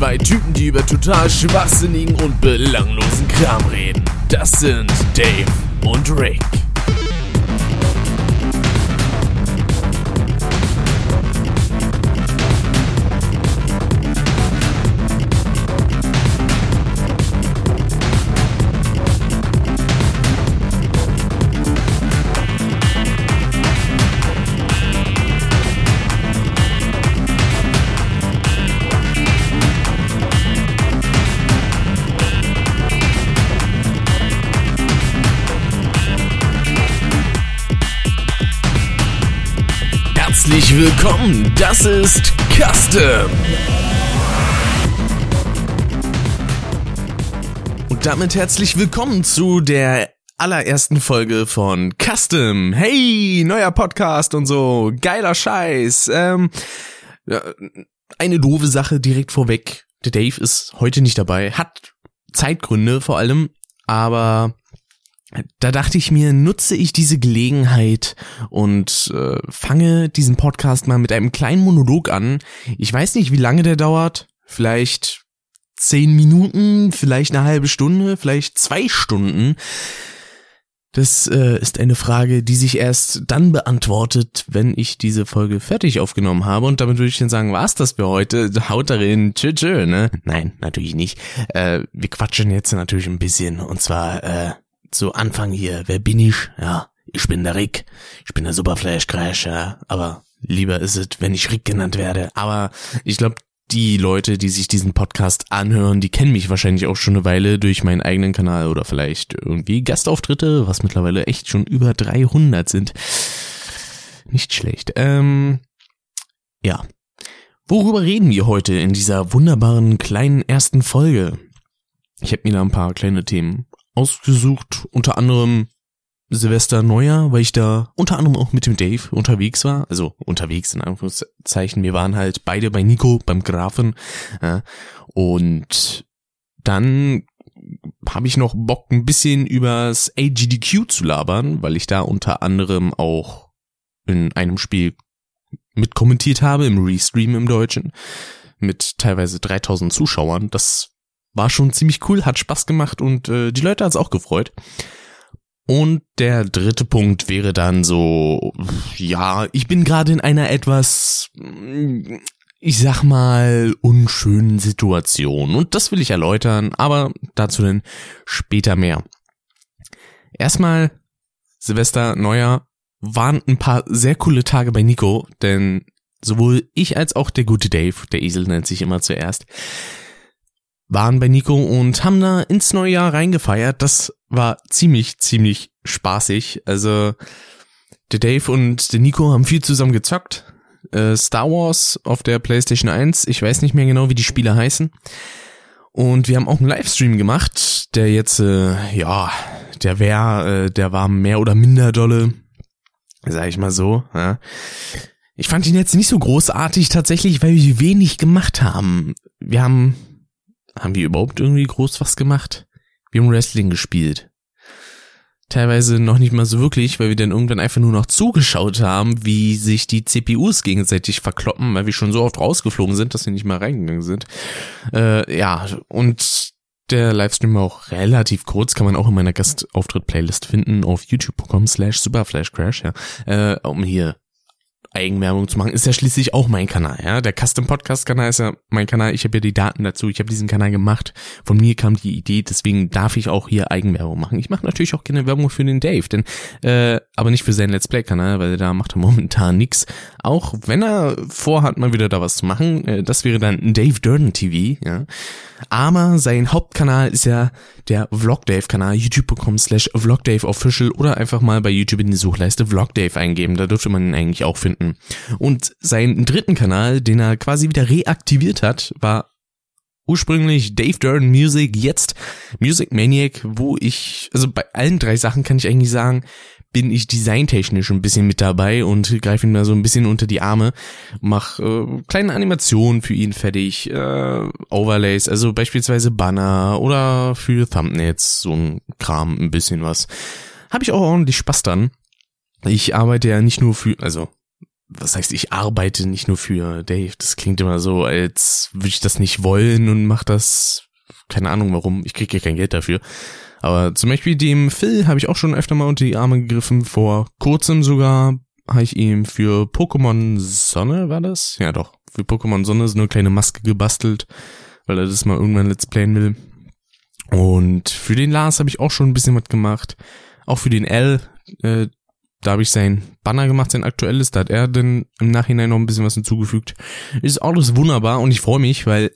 Zwei Typen, die über total schwachsinnigen und belanglosen Kram reden. Das sind Dave und Rick. Willkommen, das ist Custom. Und damit herzlich willkommen zu der allerersten Folge von Custom. Hey, neuer Podcast und so, geiler Scheiß. Ähm, eine doofe Sache direkt vorweg. Der Dave ist heute nicht dabei, hat Zeitgründe vor allem, aber da dachte ich mir, nutze ich diese Gelegenheit und äh, fange diesen Podcast mal mit einem kleinen Monolog an. Ich weiß nicht, wie lange der dauert. Vielleicht zehn Minuten, vielleicht eine halbe Stunde, vielleicht zwei Stunden. Das äh, ist eine Frage, die sich erst dann beantwortet, wenn ich diese Folge fertig aufgenommen habe. Und damit würde ich dann sagen, war's das für heute? Haut darin, tschö, tschö, ne? Nein, natürlich nicht. Äh, wir quatschen jetzt natürlich ein bisschen. Und zwar, äh, zu Anfang hier, wer bin ich? Ja, ich bin der Rick. Ich bin der Superflash Crash, ja. Aber lieber ist es, wenn ich Rick genannt werde. Aber ich glaube, die Leute, die sich diesen Podcast anhören, die kennen mich wahrscheinlich auch schon eine Weile durch meinen eigenen Kanal oder vielleicht irgendwie Gastauftritte, was mittlerweile echt schon über 300 sind. Nicht schlecht. Ähm, ja. Worüber reden wir heute in dieser wunderbaren kleinen ersten Folge? Ich habe mir da ein paar kleine Themen ausgesucht, unter anderem Silvester Neujahr, weil ich da unter anderem auch mit dem Dave unterwegs war, also unterwegs in Anführungszeichen. Wir waren halt beide bei Nico, beim Grafen. Ja, und dann habe ich noch Bock, ein bisschen übers AGDQ zu labern, weil ich da unter anderem auch in einem Spiel mitkommentiert habe, im Restream im Deutschen, mit teilweise 3000 Zuschauern. Das war schon ziemlich cool, hat Spaß gemacht und äh, die Leute hat's auch gefreut. Und der dritte Punkt wäre dann so, ja, ich bin gerade in einer etwas, ich sag mal, unschönen Situation. Und das will ich erläutern, aber dazu dann später mehr. Erstmal, Silvester, Neujahr, waren ein paar sehr coole Tage bei Nico, denn sowohl ich als auch der gute Dave, der Esel nennt sich immer zuerst, waren bei Nico und haben da ins neue Jahr reingefeiert. Das war ziemlich, ziemlich spaßig. Also der Dave und der Nico haben viel zusammen gezockt. Äh, Star Wars auf der PlayStation 1. Ich weiß nicht mehr genau, wie die Spiele heißen. Und wir haben auch einen Livestream gemacht, der jetzt, äh, ja, der wäre, äh, der war mehr oder minder dolle, sag ich mal so. Ja. Ich fand ihn jetzt nicht so großartig tatsächlich, weil wir wenig gemacht haben. Wir haben haben wir überhaupt irgendwie groß was gemacht? Wir haben Wrestling gespielt. Teilweise noch nicht mal so wirklich, weil wir dann irgendwann einfach nur noch zugeschaut haben, wie sich die CPUs gegenseitig verkloppen, weil wir schon so oft rausgeflogen sind, dass wir nicht mal reingegangen sind. Äh, ja, und der Livestream war auch relativ kurz, kann man auch in meiner Gastauftritt-Playlist finden auf youtube.com slash superflashcrash, ja, äh, um hier Eigenwerbung zu machen, ist ja schließlich auch mein Kanal, ja. Der Custom Podcast Kanal ist ja mein Kanal. Ich habe ja die Daten dazu. Ich habe diesen Kanal gemacht. Von mir kam die Idee, deswegen darf ich auch hier Eigenwerbung machen. Ich mache natürlich auch gerne Werbung für den Dave, denn äh, aber nicht für seinen Let's Play Kanal, weil da macht er momentan nix. Auch wenn er vorhat, mal wieder da was zu machen, äh, das wäre dann Dave Durden TV, ja. Aber sein Hauptkanal ist ja der Vlogdave-Kanal, youtube.com slash vlogdaveofficial oder einfach mal bei YouTube in die Suchleiste Vlogdave eingeben, da dürfte man ihn eigentlich auch finden. Und seinen dritten Kanal, den er quasi wieder reaktiviert hat, war ursprünglich Dave Durden Music, jetzt Music Maniac, wo ich, also bei allen drei Sachen kann ich eigentlich sagen, bin ich designtechnisch ein bisschen mit dabei und greife ihn mal so ein bisschen unter die Arme, mach äh, kleine Animationen für ihn fertig, äh, Overlays, also beispielsweise Banner oder für Thumbnails, so ein Kram, ein bisschen was. Habe ich auch ordentlich Spaß dran. Ich arbeite ja nicht nur für, also was heißt, ich arbeite nicht nur für Dave. Das klingt immer so, als würde ich das nicht wollen und mach das, keine Ahnung warum, ich kriege ja kein Geld dafür. Aber zum Beispiel dem Phil habe ich auch schon öfter mal unter die Arme gegriffen, vor kurzem sogar habe ich ihm für Pokémon Sonne, war das? Ja doch, für Pokémon Sonne so eine kleine Maske gebastelt, weil er das mal irgendwann Let's Playen will. Und für den Lars habe ich auch schon ein bisschen was gemacht. Auch für den L, äh, da habe ich sein Banner gemacht, sein aktuelles, da hat er dann im Nachhinein noch ein bisschen was hinzugefügt. Ist alles wunderbar und ich freue mich, weil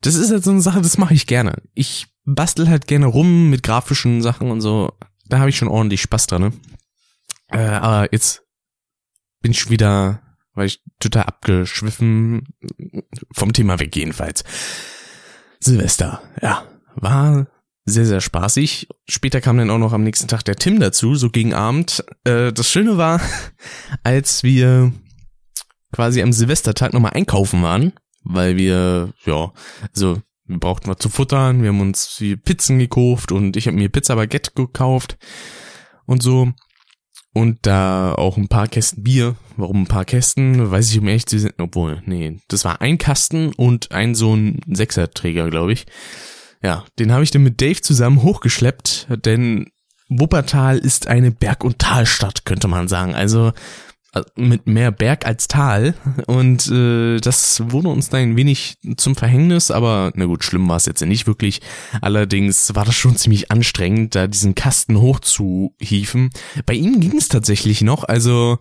das ist halt so eine Sache, das mache ich gerne. Ich bastel halt gerne rum mit grafischen Sachen und so. Da habe ich schon ordentlich Spaß dran, ne? Äh, aber jetzt bin ich wieder, weil ich total abgeschwiffen vom Thema weg jedenfalls. Silvester, ja, war sehr, sehr spaßig. Später kam dann auch noch am nächsten Tag der Tim dazu, so gegen Abend. Äh, das Schöne war, als wir quasi am Silvestertag nochmal einkaufen waren, weil wir, ja, also wir brauchten was zu futtern, wir haben uns Pizzen gekauft und ich habe mir Pizza Baguette gekauft und so. Und da auch ein paar Kästen Bier. Warum ein paar Kästen? Weiß ich um ehrlich zu sein. Obwohl, nee, das war ein Kasten und ein so ein Sechserträger, glaube ich. Ja, den habe ich dann mit Dave zusammen hochgeschleppt, denn Wuppertal ist eine Berg- und Talstadt, könnte man sagen. Also mit mehr Berg als Tal und äh, das wurde uns da ein wenig zum Verhängnis, aber na gut, schlimm war es jetzt nicht wirklich. Allerdings war das schon ziemlich anstrengend, da diesen Kasten hochzuhieven. Bei ihm ging es tatsächlich noch, also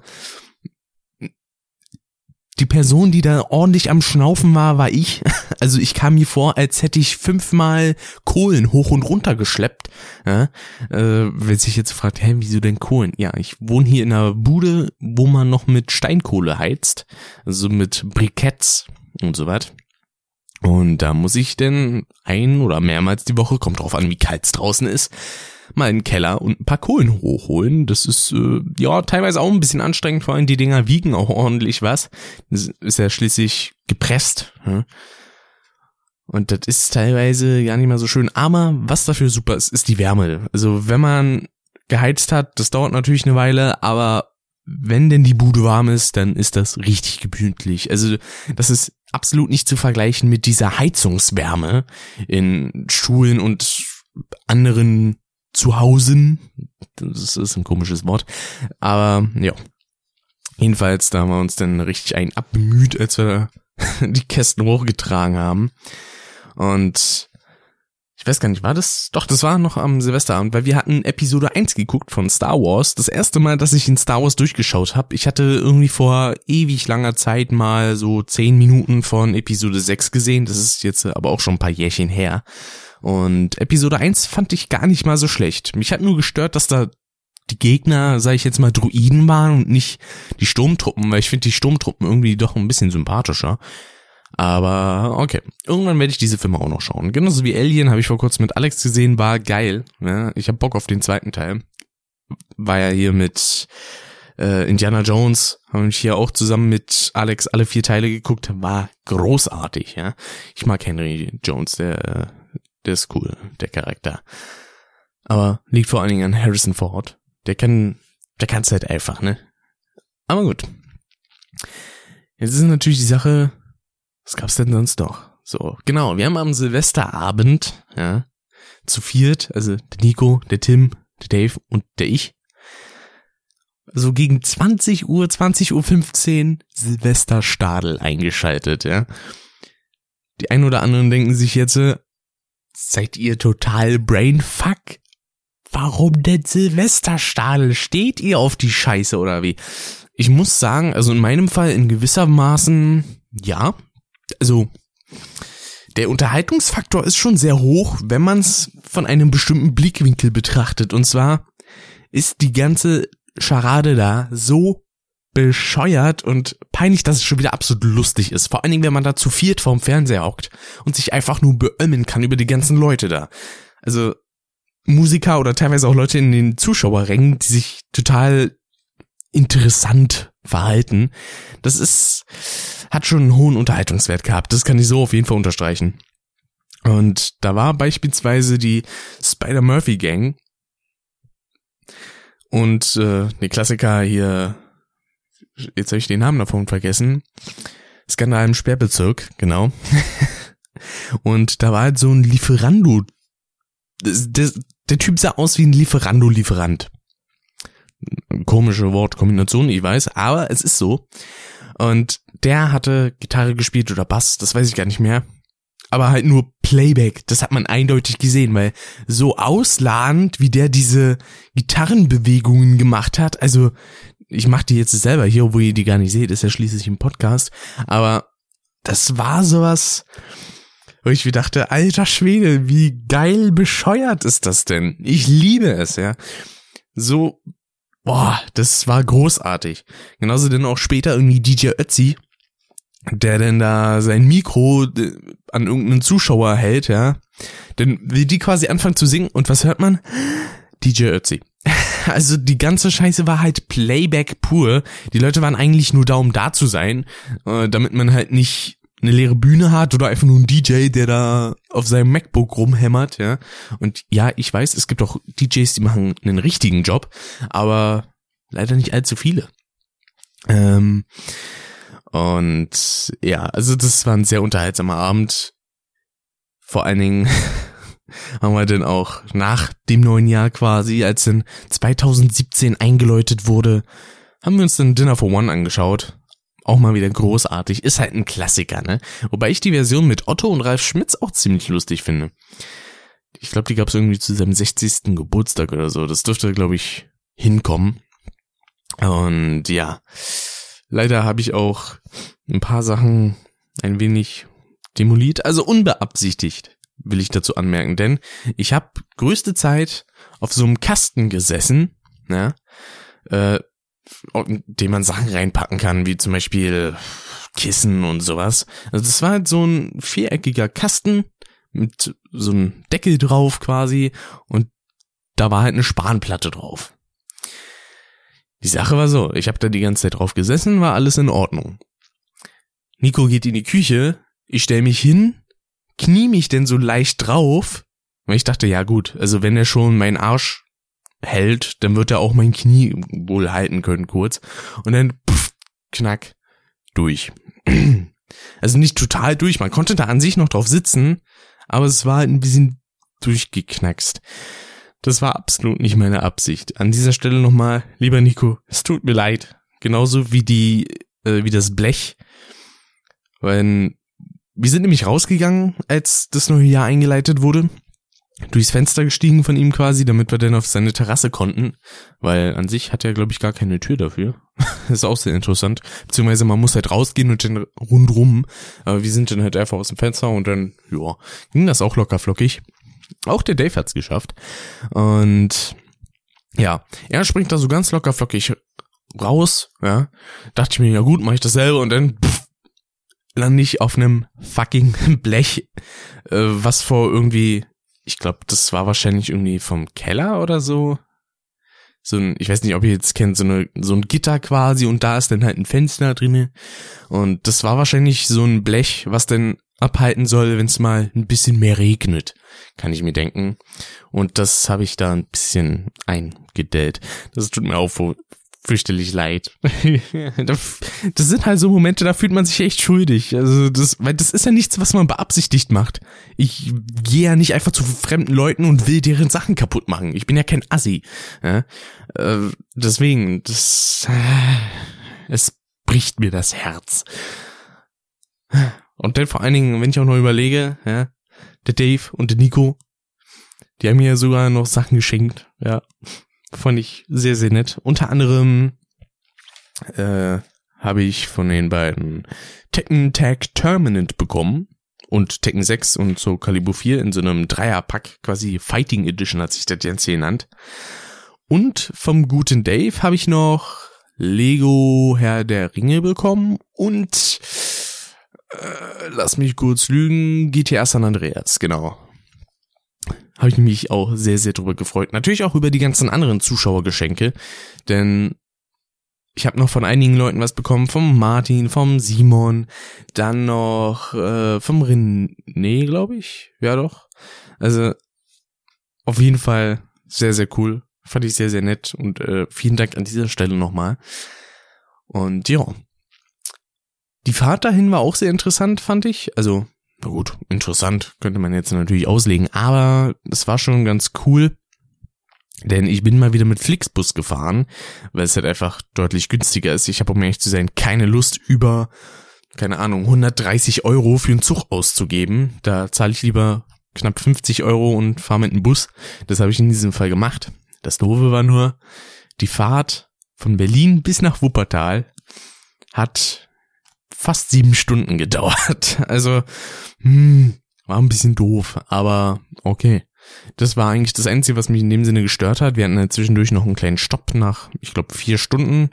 die Person, die da ordentlich am Schnaufen war, war ich. Also ich kam mir vor, als hätte ich fünfmal Kohlen hoch und runter geschleppt. Ja, äh, wenn sich jetzt fragt, hä, wieso denn Kohlen? Ja, ich wohne hier in einer Bude, wo man noch mit Steinkohle heizt. Also mit Briketts und so weiter. Und da muss ich denn ein oder mehrmals die Woche, kommt drauf an, wie kalt es draußen ist, mal in den Keller und ein paar Kohlen hochholen. Das ist äh, ja teilweise auch ein bisschen anstrengend, vor allem die Dinger wiegen auch ordentlich was. Das ist ja schließlich gepresst. Ja? Und das ist teilweise gar nicht mehr so schön. Aber was dafür super ist, ist die Wärme. Also wenn man geheizt hat, das dauert natürlich eine Weile, aber wenn denn die Bude warm ist, dann ist das richtig gemütlich. Also das ist absolut nicht zu vergleichen mit dieser Heizungswärme in Schulen und anderen Zuhausen. Das ist ein komisches Wort. Aber ja. Jedenfalls, da haben wir uns dann richtig ein abbemüht, als wir die Kästen hochgetragen haben. Und ich weiß gar nicht, war das? Doch, das war noch am Silvesterabend, weil wir hatten Episode 1 geguckt von Star Wars. Das erste Mal, dass ich in Star Wars durchgeschaut habe. Ich hatte irgendwie vor ewig langer Zeit mal so 10 Minuten von Episode 6 gesehen. Das ist jetzt aber auch schon ein paar Jährchen her. Und Episode 1 fand ich gar nicht mal so schlecht. Mich hat nur gestört, dass da die Gegner, sage ich jetzt mal, Druiden waren und nicht die Sturmtruppen, weil ich finde die Sturmtruppen irgendwie doch ein bisschen sympathischer. Aber okay, irgendwann werde ich diese Filme auch noch schauen. Genauso wie Alien habe ich vor kurzem mit Alex gesehen, war geil. Ja, ich habe Bock auf den zweiten Teil. War ja hier mit äh, Indiana Jones, haben ich hier auch zusammen mit Alex alle vier Teile geguckt, war großartig. Ja, ich mag Henry Jones, der der ist cool, der Charakter. Aber liegt vor allen Dingen an Harrison Ford. Der kann, der kann's halt einfach, ne? Aber gut. Jetzt ist natürlich die Sache, was gab's denn sonst noch? So, genau, wir haben am Silvesterabend, ja, zu viert, also der Nico, der Tim, der Dave und der ich, so gegen 20 Uhr, 20 Uhr 15 Silvesterstadel eingeschaltet, ja. Die einen oder anderen denken sich jetzt, Seid ihr total brainfuck? Warum denn Silvesterstadel? Steht ihr auf die Scheiße oder wie? Ich muss sagen, also in meinem Fall in gewissermaßen, ja. Also, der Unterhaltungsfaktor ist schon sehr hoch, wenn man es von einem bestimmten Blickwinkel betrachtet. Und zwar ist die ganze Scharade da so bescheuert und peinlich, dass es schon wieder absolut lustig ist. Vor allen Dingen, wenn man da zu viert vorm Fernseher hockt und sich einfach nur beömmeln kann über die ganzen Leute da. Also Musiker oder teilweise auch Leute in den Zuschauerrängen, die sich total interessant verhalten. Das ist, hat schon einen hohen Unterhaltungswert gehabt. Das kann ich so auf jeden Fall unterstreichen. Und da war beispielsweise die Spider-Murphy Gang. Und äh, die Klassiker hier jetzt habe ich den Namen davon vergessen. Skandal im Sperrbezirk, genau. und da war halt so ein Lieferando. Der, der Typ sah aus wie ein Lieferando-Lieferant. Komische Wortkombination, ich weiß, aber es ist so. Und der hatte Gitarre gespielt oder Bass, das weiß ich gar nicht mehr. Aber halt nur Playback, das hat man eindeutig gesehen, weil so ausladend, wie der diese Gitarrenbewegungen gemacht hat, also ich mach die jetzt selber hier, obwohl ihr die gar nicht seht, ist ja schließlich ein Podcast, aber das war sowas, wo ich mir dachte, alter Schwede, wie geil bescheuert ist das denn? Ich liebe es, ja. So, boah, das war großartig. Genauso denn auch später irgendwie DJ Ötzi, der denn da sein Mikro äh, an irgendeinen Zuschauer hält, ja. Denn will die quasi anfangen zu singen und was hört man? DJ Ötzi. Also die ganze Scheiße war halt Playback pur. Die Leute waren eigentlich nur da, um da zu sein, äh, damit man halt nicht eine leere Bühne hat oder einfach nur ein DJ, der da auf seinem MacBook rumhämmert, ja. Und ja, ich weiß, es gibt auch DJs, die machen einen richtigen Job, aber leider nicht allzu viele. Ähm, und ja, also das war ein sehr unterhaltsamer Abend. Vor allen Dingen haben wir dann auch nach dem neuen Jahr quasi, als dann 2017 eingeläutet wurde, haben wir uns dann Dinner for One angeschaut. Auch mal wieder großartig. Ist halt ein Klassiker, ne? Wobei ich die Version mit Otto und Ralf Schmitz auch ziemlich lustig finde. Ich glaube, die gab es irgendwie zu seinem 60. Geburtstag oder so. Das dürfte, glaube ich, hinkommen. Und ja, leider habe ich auch ein paar Sachen ein wenig demoliert, also unbeabsichtigt will ich dazu anmerken, denn ich habe größte Zeit auf so einem Kasten gesessen, ne, äh, dem man Sachen reinpacken kann, wie zum Beispiel Kissen und sowas. Also das war halt so ein viereckiger Kasten mit so einem Deckel drauf quasi und da war halt eine Spanplatte drauf. Die Sache war so, ich habe da die ganze Zeit drauf gesessen, war alles in Ordnung. Nico geht in die Küche, ich stell mich hin, knie mich denn so leicht drauf, weil ich dachte, ja gut, also wenn er schon meinen Arsch hält, dann wird er auch mein Knie wohl halten können kurz. Und dann pff, knack durch. Also nicht total durch, man konnte da an sich noch drauf sitzen, aber es war halt ein bisschen durchgeknackst. Das war absolut nicht meine Absicht. An dieser Stelle nochmal, lieber Nico, es tut mir leid. Genauso wie die, äh, wie das Blech. Wenn wir sind nämlich rausgegangen, als das neue Jahr eingeleitet wurde. Durchs Fenster gestiegen von ihm quasi, damit wir dann auf seine Terrasse konnten. Weil an sich hat er, glaube ich, gar keine Tür dafür. ist auch sehr interessant. Beziehungsweise man muss halt rausgehen und dann rundrum. Aber wir sind dann halt einfach aus dem Fenster und dann, ja, ging das auch locker flockig. Auch der Dave hat's geschafft. Und ja, er springt da so ganz locker flockig raus, ja. Dachte ich mir, ja gut, mach ich das selber und dann pff, lande ich auf einem fucking Blech, äh, was vor irgendwie, ich glaube, das war wahrscheinlich irgendwie vom Keller oder so. So ein, ich weiß nicht, ob ihr jetzt kennt, so, eine, so ein Gitter quasi und da ist dann halt ein Fenster drinne. Und das war wahrscheinlich so ein Blech, was dann abhalten soll, wenn es mal ein bisschen mehr regnet, kann ich mir denken. Und das habe ich da ein bisschen eingedellt. Das tut mir auch fürchterlich leid. das sind halt so Momente, da fühlt man sich echt schuldig. Also das, weil das ist ja nichts, was man beabsichtigt macht. Ich gehe ja nicht einfach zu fremden Leuten und will deren Sachen kaputt machen. Ich bin ja kein Assi. Ja? Äh, deswegen, das, äh, es bricht mir das Herz. Und dann vor allen Dingen, wenn ich auch noch überlege, ja, der Dave und der Nico, die haben mir sogar noch Sachen geschenkt, ja. Fand ich sehr, sehr nett. Unter anderem äh, habe ich von den beiden Tekken Tag Terminant bekommen und Tekken 6 und so Calibur 4 in so einem Dreierpack, quasi Fighting Edition hat sich das hier genannt. Und vom guten Dave habe ich noch Lego Herr der Ringe bekommen und äh, lass mich kurz lügen, GTA San Andreas, genau. Habe ich mich auch sehr, sehr drüber gefreut. Natürlich auch über die ganzen anderen Zuschauergeschenke, denn ich habe noch von einigen Leuten was bekommen, vom Martin, vom Simon, dann noch äh, vom René, glaube ich. Ja doch. Also auf jeden Fall sehr, sehr cool. Fand ich sehr, sehr nett und äh, vielen Dank an dieser Stelle nochmal. Und ja. Die Fahrt dahin war auch sehr interessant, fand ich. Also, na gut, interessant könnte man jetzt natürlich auslegen, aber es war schon ganz cool. Denn ich bin mal wieder mit Flixbus gefahren, weil es halt einfach deutlich günstiger ist. Ich habe, um ehrlich zu sein, keine Lust über, keine Ahnung, 130 Euro für einen Zug auszugeben. Da zahle ich lieber knapp 50 Euro und fahre mit dem Bus. Das habe ich in diesem Fall gemacht. Das Doofe war nur, die Fahrt von Berlin bis nach Wuppertal hat fast sieben Stunden gedauert. Also, hm, war ein bisschen doof, aber okay. Das war eigentlich das Einzige, was mich in dem Sinne gestört hat. Wir hatten ja zwischendurch noch einen kleinen Stopp nach, ich glaube, vier Stunden,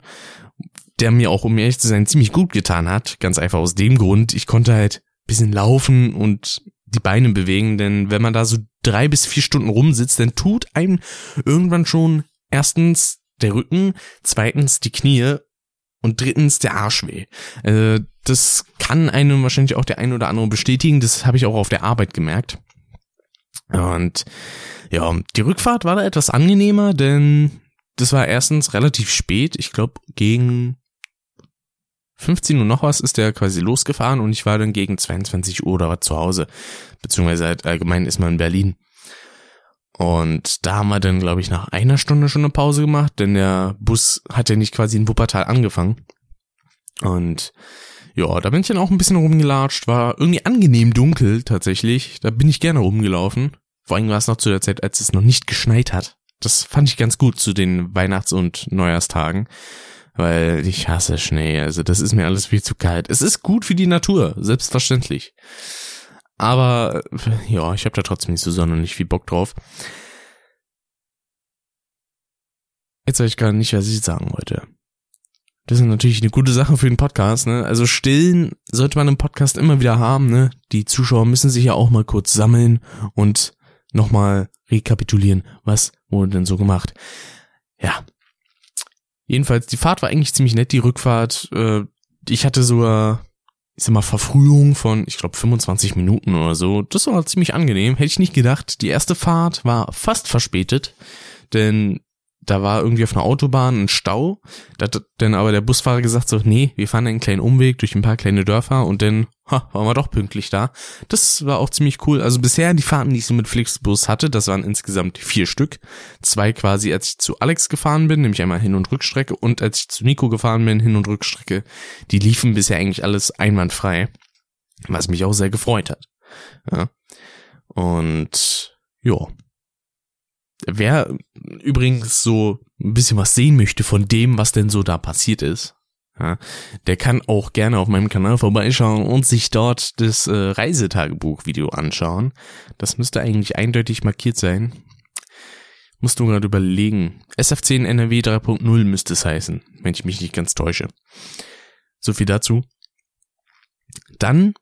der mir auch, um ehrlich zu sein, ziemlich gut getan hat. Ganz einfach aus dem Grund, ich konnte halt bisschen laufen und die Beine bewegen, denn wenn man da so drei bis vier Stunden rumsitzt, dann tut einem irgendwann schon erstens der Rücken, zweitens die Knie und drittens der Arsch weh. Äh, das kann einem wahrscheinlich auch der ein oder andere bestätigen. Das habe ich auch auf der Arbeit gemerkt. Und ja, die Rückfahrt war da etwas angenehmer, denn das war erstens relativ spät. Ich glaube, gegen 15 Uhr noch was ist der quasi losgefahren und ich war dann gegen 22 Uhr oder was zu Hause. Beziehungsweise halt allgemein ist man in Berlin. Und da haben wir dann, glaube ich, nach einer Stunde schon eine Pause gemacht, denn der Bus hat ja nicht quasi in Wuppertal angefangen. Und ja, da bin ich dann auch ein bisschen rumgelatscht, war irgendwie angenehm dunkel tatsächlich. Da bin ich gerne rumgelaufen. Vor allem war es noch zu der Zeit, als es noch nicht geschneit hat. Das fand ich ganz gut zu den Weihnachts- und Neujahrstagen, weil ich hasse Schnee. Also das ist mir alles viel zu kalt. Es ist gut für die Natur, selbstverständlich. Aber ja, ich habe da trotzdem nicht so sonderlich viel Bock drauf. Jetzt weiß ich gar nicht, was ich sagen wollte. Das ist natürlich eine gute Sache für den Podcast, ne? Also stillen sollte man im Podcast immer wieder haben, ne? Die Zuschauer müssen sich ja auch mal kurz sammeln und nochmal rekapitulieren, was wurde denn so gemacht. Ja. Jedenfalls, die Fahrt war eigentlich ziemlich nett, die Rückfahrt. Äh, ich hatte sogar ich sag mal, Verfrühung von, ich glaube, 25 Minuten oder so. Das war ziemlich angenehm. Hätte ich nicht gedacht. Die erste Fahrt war fast verspätet, denn da war irgendwie auf einer Autobahn ein Stau. Da hat dann aber der Busfahrer gesagt so, nee, wir fahren einen kleinen Umweg durch ein paar kleine Dörfer und dann ha, waren wir doch pünktlich da. Das war auch ziemlich cool. Also bisher die Fahrten, die ich so mit Flixbus hatte, das waren insgesamt vier Stück. Zwei quasi, als ich zu Alex gefahren bin, nämlich einmal Hin- und Rückstrecke und als ich zu Nico gefahren bin, Hin- und Rückstrecke. Die liefen bisher eigentlich alles einwandfrei, was mich auch sehr gefreut hat. Ja. Und ja, Wer übrigens so ein bisschen was sehen möchte von dem, was denn so da passiert ist, ja, der kann auch gerne auf meinem Kanal vorbeischauen und sich dort das äh, Reisetagebuch-Video anschauen. Das müsste eigentlich eindeutig markiert sein. Musst du gerade überlegen. SF10 NRW 3.0 müsste es heißen, wenn ich mich nicht ganz täusche. So viel dazu. Dann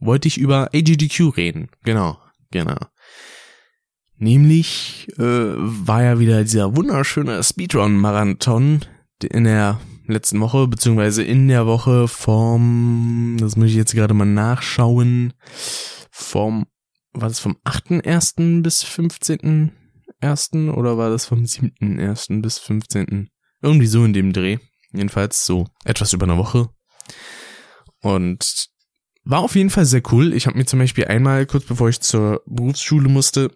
wollte ich über AGDQ reden. Genau, genau. Nämlich äh, war ja wieder dieser wunderschöne Speedrun-Marathon in der letzten Woche, beziehungsweise in der Woche vom, das muss ich jetzt gerade mal nachschauen, vom, war das vom 8.1. bis 15.1. oder war das vom 7.1. bis 15.? Irgendwie so in dem Dreh. Jedenfalls so etwas über eine Woche. Und war auf jeden Fall sehr cool. Ich habe mir zum Beispiel einmal, kurz bevor ich zur Berufsschule musste,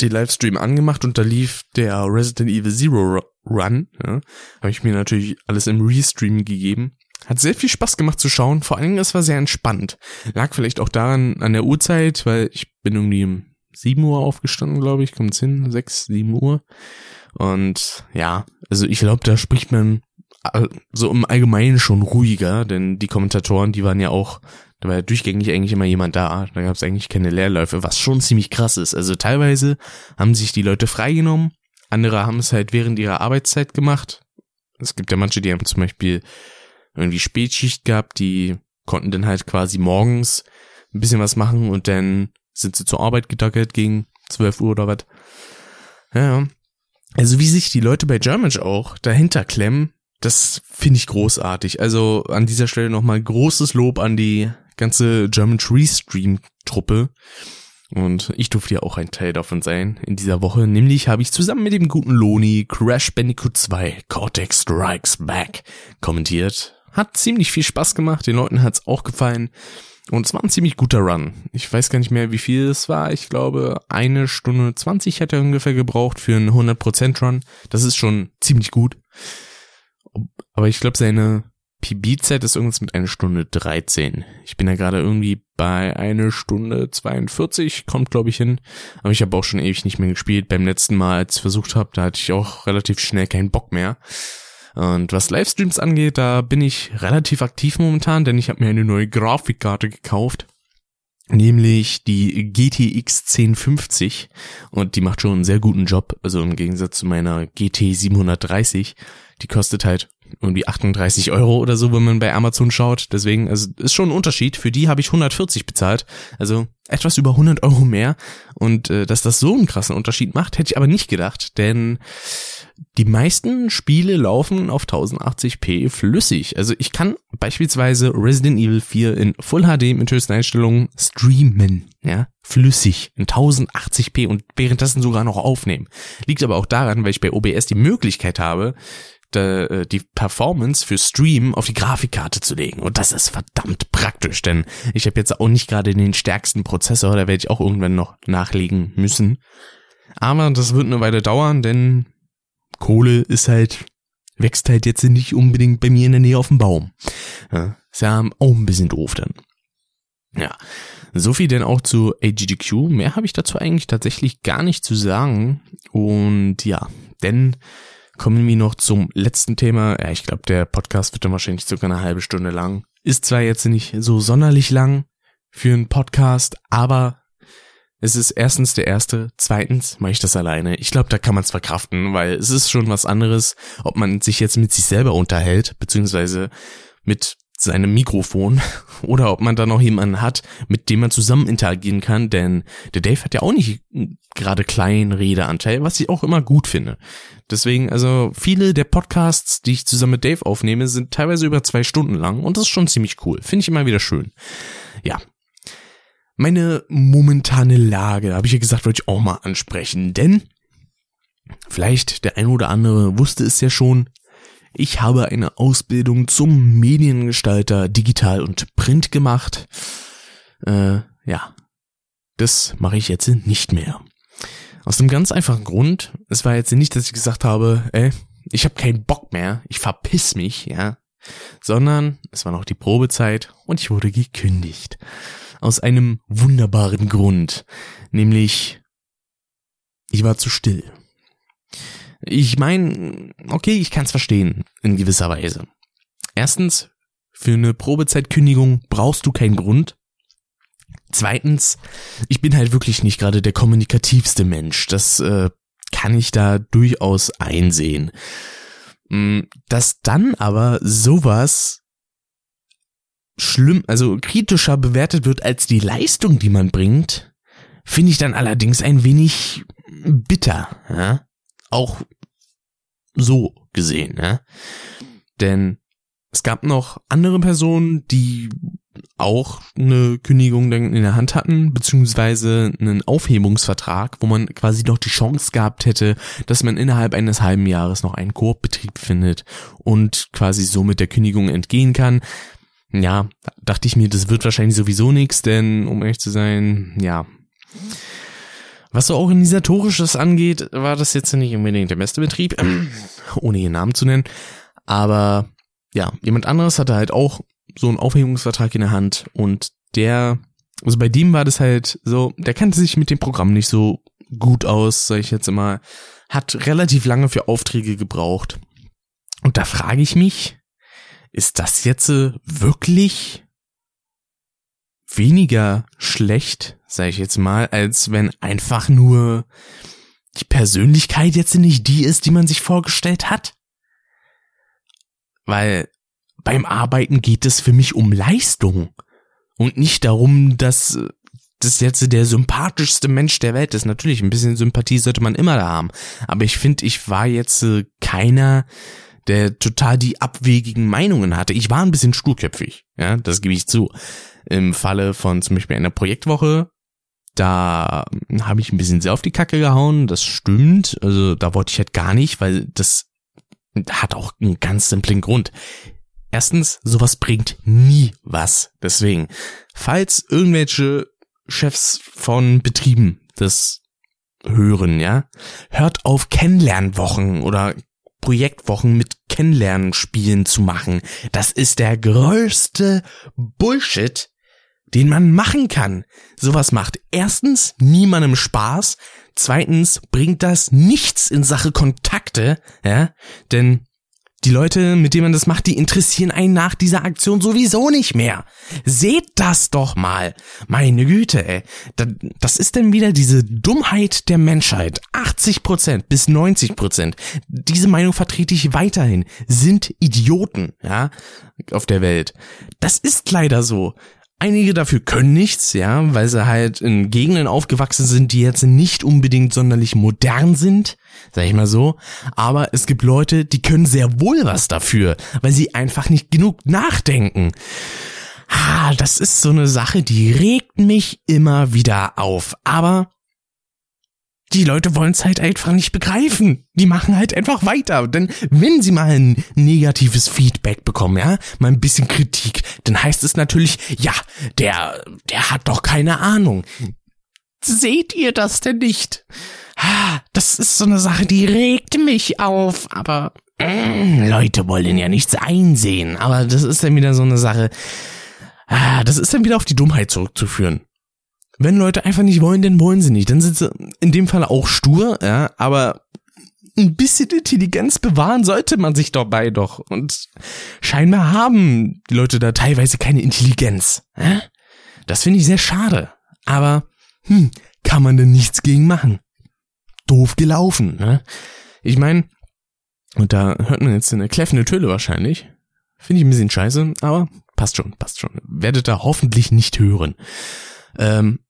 den Livestream angemacht und da lief der Resident Evil Zero Run. Ja, Habe ich mir natürlich alles im Restream gegeben. Hat sehr viel Spaß gemacht zu schauen. Vor allen Dingen, es war sehr entspannt. Lag vielleicht auch daran an der Uhrzeit, weil ich bin irgendwie um 7 Uhr aufgestanden, glaube ich. Kommt's hin? 6, 7 Uhr. Und ja, also ich glaube, da spricht man so im Allgemeinen schon ruhiger, denn die Kommentatoren, die waren ja auch da war ja durchgängig eigentlich immer jemand da. Da gab es eigentlich keine Leerläufe, was schon ziemlich krass ist. Also teilweise haben sich die Leute freigenommen, andere haben es halt während ihrer Arbeitszeit gemacht. Es gibt ja manche, die haben zum Beispiel irgendwie Spätschicht gehabt, die konnten dann halt quasi morgens ein bisschen was machen und dann sind sie zur Arbeit gedackelt gegen 12 Uhr oder was. Ja, also wie sich die Leute bei Germanch auch dahinter klemmen, das finde ich großartig. Also an dieser Stelle nochmal großes Lob an die ganze German Tree Stream Truppe. Und ich durfte ja auch ein Teil davon sein in dieser Woche. Nämlich habe ich zusammen mit dem guten Loni Crash Bandicoot 2 Cortex Strikes Back kommentiert. Hat ziemlich viel Spaß gemacht, den Leuten hat's auch gefallen. Und es war ein ziemlich guter Run. Ich weiß gar nicht mehr, wie viel es war. Ich glaube, eine Stunde 20 hätte er ungefähr gebraucht für einen 100% Run. Das ist schon ziemlich gut. Aber ich glaube, seine PB-Zeit ist irgendwas mit einer Stunde 13. Ich bin ja gerade irgendwie bei einer Stunde 42, kommt glaube ich hin. Aber ich habe auch schon ewig nicht mehr gespielt. Beim letzten Mal, als ich versucht habe, da hatte ich auch relativ schnell keinen Bock mehr. Und was Livestreams angeht, da bin ich relativ aktiv momentan, denn ich habe mir eine neue Grafikkarte gekauft. Nämlich die GTX 1050 und die macht schon einen sehr guten Job, also im Gegensatz zu meiner GT 730. Die kostet halt irgendwie 38 Euro oder so, wenn man bei Amazon schaut. Deswegen, also ist schon ein Unterschied. Für die habe ich 140 bezahlt. Also etwas über 100 Euro mehr. Und äh, dass das so einen krassen Unterschied macht, hätte ich aber nicht gedacht. Denn die meisten Spiele laufen auf 1080p flüssig. Also ich kann beispielsweise Resident Evil 4 in Full HD mit höchsten Einstellungen streamen. Ja, flüssig in 1080p und währenddessen sogar noch aufnehmen. Liegt aber auch daran, weil ich bei OBS die Möglichkeit habe, äh, die Performance für Stream auf die Grafikkarte zu legen. Und das ist verdammt praktisch, denn ich habe jetzt auch nicht gerade den stärksten Prozessor, da werde ich auch irgendwann noch nachlegen müssen. Aber das wird eine Weile dauern, denn Kohle ist halt, wächst halt jetzt nicht unbedingt bei mir in der Nähe auf dem Baum. Ja, ist ja auch ein bisschen doof dann. Ja, so viel denn auch zu AGDQ. Mehr habe ich dazu eigentlich tatsächlich gar nicht zu sagen. Und ja, denn kommen wir noch zum letzten Thema. Ja, ich glaube, der Podcast wird dann wahrscheinlich sogar eine halbe Stunde lang. Ist zwar jetzt nicht so sonderlich lang für einen Podcast, aber es ist erstens der erste, zweitens mache ich das alleine. Ich glaube, da kann man es verkraften, weil es ist schon was anderes, ob man sich jetzt mit sich selber unterhält, beziehungsweise mit seinem Mikrofon oder ob man da noch jemanden hat, mit dem man zusammen interagieren kann, denn der Dave hat ja auch nicht gerade kleinen Redeanteil, was ich auch immer gut finde. Deswegen, also viele der Podcasts, die ich zusammen mit Dave aufnehme, sind teilweise über zwei Stunden lang und das ist schon ziemlich cool. Finde ich immer wieder schön. Ja. Meine momentane Lage, habe ich ja gesagt, wollte ich auch mal ansprechen, denn vielleicht der ein oder andere wusste es ja schon, ich habe eine Ausbildung zum Mediengestalter digital und print gemacht. Äh, ja, das mache ich jetzt nicht mehr. Aus einem ganz einfachen Grund. Es war jetzt nicht, dass ich gesagt habe, ey, ich habe keinen Bock mehr, ich verpiss mich, ja. Sondern es war noch die Probezeit und ich wurde gekündigt. Aus einem wunderbaren Grund. Nämlich, ich war zu still. Ich meine, okay, ich kann es verstehen, in gewisser Weise. Erstens, für eine Probezeitkündigung brauchst du keinen Grund. Zweitens, ich bin halt wirklich nicht gerade der kommunikativste Mensch. Das äh, kann ich da durchaus einsehen. Mm, dass dann aber sowas schlimm, also kritischer bewertet wird als die Leistung, die man bringt, finde ich dann allerdings ein wenig bitter. Ja? Auch so gesehen, ne? Denn es gab noch andere Personen, die auch eine Kündigung in der Hand hatten, beziehungsweise einen Aufhebungsvertrag, wo man quasi noch die Chance gehabt hätte, dass man innerhalb eines halben Jahres noch einen Koop-Betrieb findet und quasi so mit der Kündigung entgehen kann. Ja, dachte ich mir, das wird wahrscheinlich sowieso nichts, denn um ehrlich zu sein, ja, was so organisatorisches angeht, war das jetzt nicht unbedingt der beste Betrieb, ohne ihren Namen zu nennen. Aber ja, jemand anderes hatte halt auch so einen Aufhebungsvertrag in der Hand und der, also bei dem war das halt so, der kannte sich mit dem Programm nicht so gut aus, sag ich jetzt immer, hat relativ lange für Aufträge gebraucht. Und da frage ich mich, ist das jetzt wirklich weniger schlecht, sage ich jetzt mal, als wenn einfach nur die Persönlichkeit jetzt nicht die ist, die man sich vorgestellt hat. Weil beim Arbeiten geht es für mich um Leistung und nicht darum, dass das jetzt der sympathischste Mensch der Welt ist. Natürlich, ein bisschen Sympathie sollte man immer da haben. Aber ich finde, ich war jetzt äh, keiner, der total die abwegigen Meinungen hatte. Ich war ein bisschen sturköpfig, ja, das gebe ich zu im Falle von zum Beispiel einer Projektwoche, da habe ich ein bisschen sehr auf die Kacke gehauen, das stimmt. Also da wollte ich halt gar nicht, weil das hat auch einen ganz simplen Grund. Erstens, sowas bringt nie was. Deswegen, falls irgendwelche Chefs von Betrieben das hören, ja, hört auf Kennenlernwochen oder Projektwochen mit Kennenlernspielen zu machen. Das ist der größte Bullshit, den man machen kann. Sowas macht erstens niemandem Spaß, zweitens bringt das nichts in Sache Kontakte, ja, denn die Leute, mit denen man das macht, die interessieren einen nach dieser Aktion sowieso nicht mehr. Seht das doch mal. Meine Güte, ey. Das ist denn wieder diese Dummheit der Menschheit. 80% bis 90%. Diese Meinung vertrete ich weiterhin. Sind Idioten, ja, auf der Welt. Das ist leider so. Einige dafür können nichts, ja, weil sie halt in Gegenden aufgewachsen sind, die jetzt nicht unbedingt sonderlich modern sind, sag ich mal so. Aber es gibt Leute, die können sehr wohl was dafür, weil sie einfach nicht genug nachdenken. Ah, das ist so eine Sache, die regt mich immer wieder auf. Aber die Leute wollen es halt einfach nicht begreifen. Die machen halt einfach weiter. Denn wenn sie mal ein negatives Feedback bekommen, ja, mal ein bisschen Kritik, dann heißt es natürlich, ja, der, der hat doch keine Ahnung. Seht ihr das denn nicht? Das ist so eine Sache, die regt mich auf, aber äh, Leute wollen ja nichts einsehen. Aber das ist dann wieder so eine Sache. Ah, das ist dann wieder auf die Dummheit zurückzuführen. Wenn Leute einfach nicht wollen, dann wollen sie nicht. Dann sind sie in dem Fall auch stur, ja, aber ein bisschen Intelligenz bewahren sollte man sich dabei doch. Und scheinbar haben die Leute da teilweise keine Intelligenz. Ja? Das finde ich sehr schade. Aber, hm, kann man denn nichts gegen machen? Doof gelaufen, ne? Ich meine, und da hört man jetzt eine kläffende Töle wahrscheinlich. Finde ich ein bisschen scheiße, aber passt schon, passt schon. Werdet da hoffentlich nicht hören. Ähm,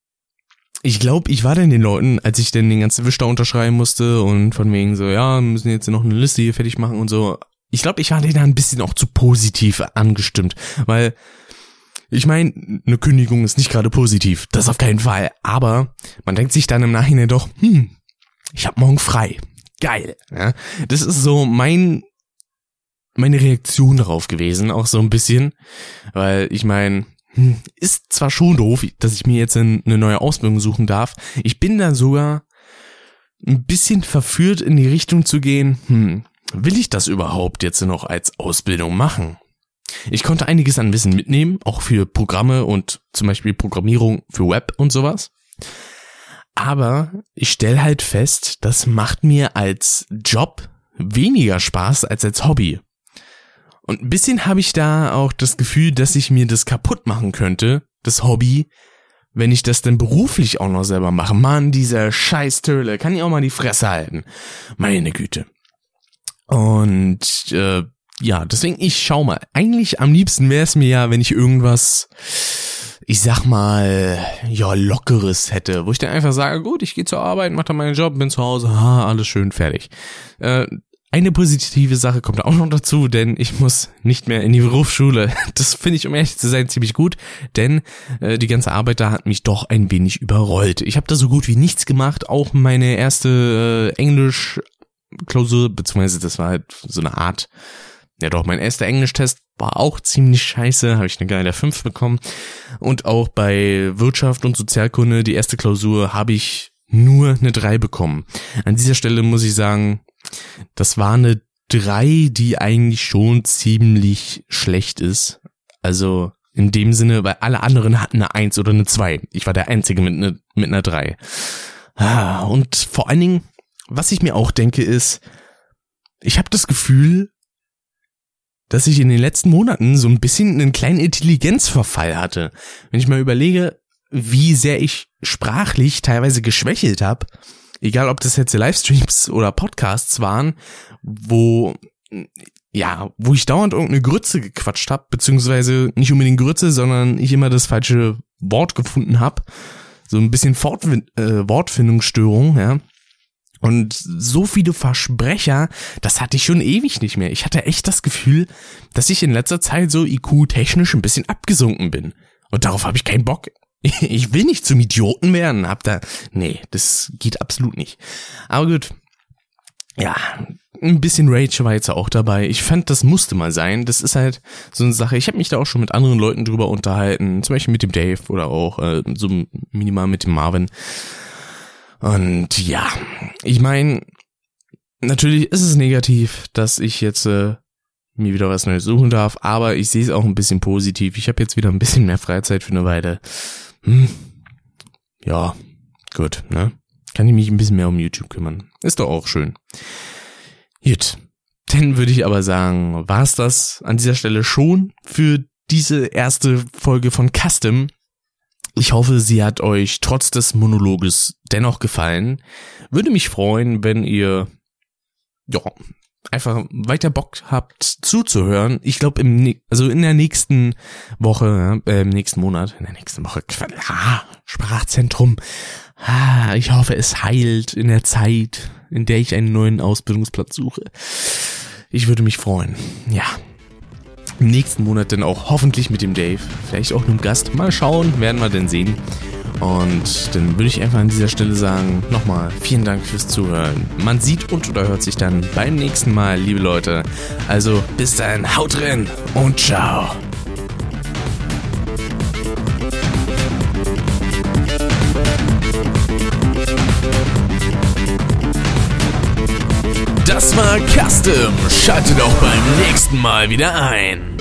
ich glaube, ich war denn den Leuten, als ich denn den ganzen Wisch da unterschreiben musste und von wegen so, ja, müssen jetzt noch eine Liste hier fertig machen und so. Ich glaube, ich war denen da ein bisschen auch zu positiv angestimmt, weil ich meine, eine Kündigung ist nicht gerade positiv, das auf keinen Fall, aber man denkt sich dann im Nachhinein doch, hm, ich hab morgen frei. Geil, ja? Das ist so mein meine Reaktion darauf gewesen, auch so ein bisschen, weil ich meine, ist zwar schon doof, dass ich mir jetzt eine neue Ausbildung suchen darf. Ich bin da sogar ein bisschen verführt in die Richtung zu gehen, hm, will ich das überhaupt jetzt noch als Ausbildung machen? Ich konnte einiges an Wissen mitnehmen, auch für Programme und zum Beispiel Programmierung für Web und sowas. Aber ich stelle halt fest, das macht mir als Job weniger Spaß als als Hobby. Und ein bisschen habe ich da auch das Gefühl, dass ich mir das kaputt machen könnte, das Hobby, wenn ich das denn beruflich auch noch selber mache. Mann, dieser scheiß Töle, kann ich auch mal die Fresse halten. Meine Güte. Und äh, ja, deswegen, ich schau mal. Eigentlich am liebsten wäre es mir ja, wenn ich irgendwas, ich sag mal, ja, lockeres hätte, wo ich dann einfach sage, gut, ich gehe zur Arbeit, mach dann meinen Job, bin zu Hause, ha, alles schön, fertig. Äh, eine positive Sache kommt auch noch dazu, denn ich muss nicht mehr in die Berufsschule. Das finde ich, um ehrlich zu sein, ziemlich gut, denn äh, die ganze Arbeit da hat mich doch ein wenig überrollt. Ich habe da so gut wie nichts gemacht, auch meine erste äh, Englisch-Klausur, beziehungsweise das war halt so eine Art, ja doch, mein erster Englisch-Test war auch ziemlich scheiße, habe ich eine geile 5 bekommen. Und auch bei Wirtschaft und Sozialkunde, die erste Klausur, habe ich nur eine 3 bekommen. An dieser Stelle muss ich sagen, das war eine 3, die eigentlich schon ziemlich schlecht ist. Also in dem Sinne, weil alle anderen hatten eine 1 oder eine 2. Ich war der Einzige mit, ne, mit einer 3. Ah, und vor allen Dingen, was ich mir auch denke, ist, ich habe das Gefühl, dass ich in den letzten Monaten so ein bisschen einen kleinen Intelligenzverfall hatte. Wenn ich mal überlege, wie sehr ich sprachlich teilweise geschwächelt habe, egal ob das jetzt Livestreams oder Podcasts waren, wo ja, wo ich dauernd irgendeine Grütze gequatscht habe, beziehungsweise nicht unbedingt Grütze, sondern ich immer das falsche Wort gefunden habe. So ein bisschen Fortwin äh, Wortfindungsstörung, ja. Und so viele Versprecher, das hatte ich schon ewig nicht mehr. Ich hatte echt das Gefühl, dass ich in letzter Zeit so IQ-technisch ein bisschen abgesunken bin. Und darauf habe ich keinen Bock Ich will nicht zum Idioten werden, hab da, nee, das geht absolut nicht. Aber gut. Ja, ein bisschen Rage war jetzt auch dabei. Ich fand, das musste mal sein. Das ist halt so eine Sache. Ich habe mich da auch schon mit anderen Leuten drüber unterhalten, zum Beispiel mit dem Dave oder auch äh, so minimal mit dem Marvin. Und ja, ich meine, natürlich ist es negativ, dass ich jetzt äh, mir wieder was Neues suchen darf, aber ich sehe es auch ein bisschen positiv. Ich habe jetzt wieder ein bisschen mehr Freizeit für eine Weile. Hm. Ja, gut, ne? Kann ich mich ein bisschen mehr um YouTube kümmern. Ist doch auch schön. Gut. Dann würde ich aber sagen, war's das an dieser Stelle schon für diese erste Folge von Custom. Ich hoffe, sie hat euch trotz des Monologes dennoch gefallen. Würde mich freuen, wenn ihr ja, einfach weiter Bock habt zuzuhören. Ich glaube im also in der nächsten Woche, äh, im nächsten Monat, in der nächsten Woche, ah, Sprachzentrum. Ah, ich hoffe, es heilt in der Zeit, in der ich einen neuen Ausbildungsplatz suche. Ich würde mich freuen. Ja. Im nächsten Monat dann auch hoffentlich mit dem Dave. Vielleicht auch einem Gast. Mal schauen, werden wir denn sehen. Und dann würde ich einfach an dieser Stelle sagen, nochmal vielen Dank fürs Zuhören. Man sieht und oder hört sich dann beim nächsten Mal, liebe Leute. Also bis dann, haut drin und ciao. Das war Custom. Schaltet auch beim nächsten Mal wieder ein.